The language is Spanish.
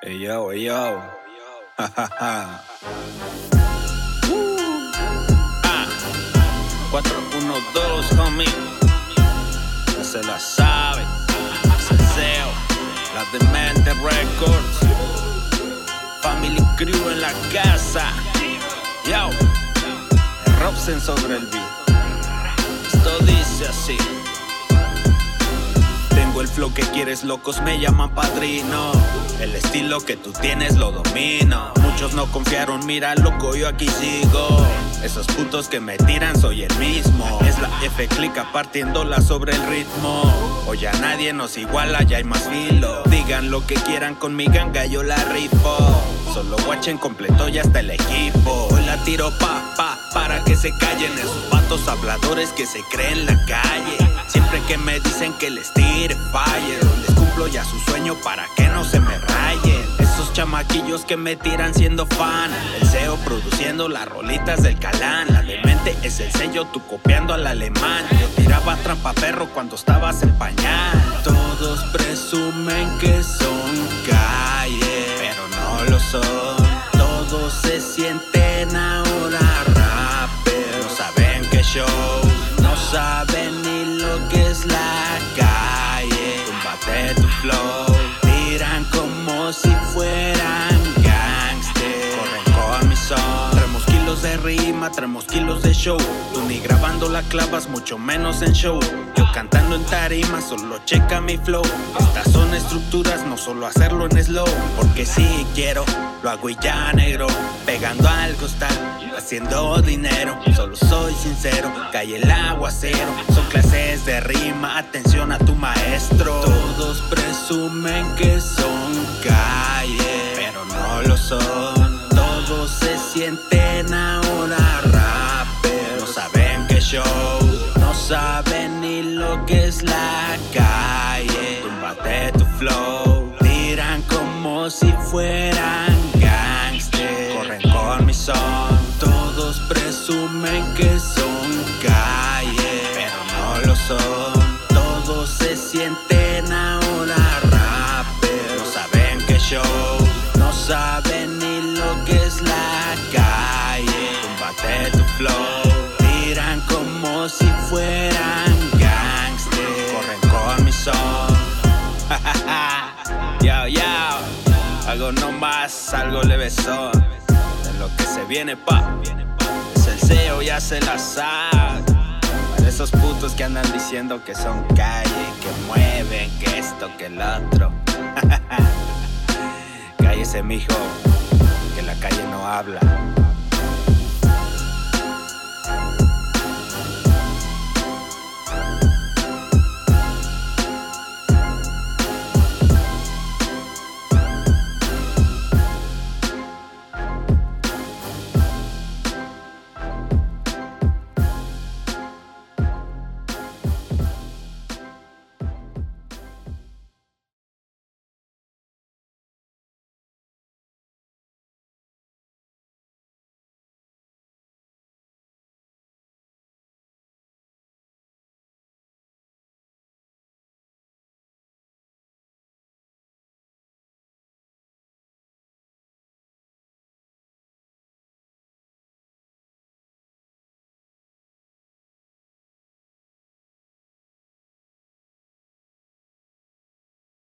Hey yo, yo. ah. 412, homie. Ya se la sabe. Ceseo. La Demente Records. Family Crew en la casa. Yo. Robson sobre el beat. Que quieres, locos me llaman padrino. El estilo que tú tienes lo domino. Muchos no confiaron, mira loco, yo aquí sigo. Esos putos que me tiran soy el mismo. Es la F clica partiéndola sobre el ritmo. Hoy a nadie nos iguala, ya hay más filo. Digan lo que quieran con mi ganga, yo la rifo. Solo watchen completo ya está el equipo. Hoy la tiro pa, pa, para que se callen esos vatos habladores que se creen la calle. Siempre que me dicen que les tire fire, les cumplo ya su sueño para que no se me rayen. Esos chamaquillos que me tiran siendo fan. El CEO produciendo las rolitas del calán. La demente es el sello, tú copiando al alemán. Yo tiraba trampa perro cuando estabas en pañal. Todos presumen que son Todos se sienten ahora rappers. No saben qué show, no saben ni lo que es la rima, traemos kilos de show. Tú ni grabando la clavas, mucho menos en show. Yo cantando en tarima, solo checa mi flow. Estas son estructuras, no solo hacerlo en slow. Porque si quiero, lo hago y ya negro. Pegando al costal, haciendo dinero. Solo soy sincero, cae el aguacero. Son clases de rima, atención a tu maestro. Todos presumen que son calle, pero no lo son. Sienten ahora rappers. No saben qué show, no saben ni lo que es la calle. Túmbate tu flow, tiran como si fueran gangsters. Corren con mi son, todos presumen que son calle, pero no lo son. Todos se sienten algo no más, algo leve son. De lo que se viene, pa. Es el CEO, ya se la sabe. Para esos putos que andan diciendo que son calle, que mueven, que esto, que el otro. Cállese, mijo, que la calle no habla.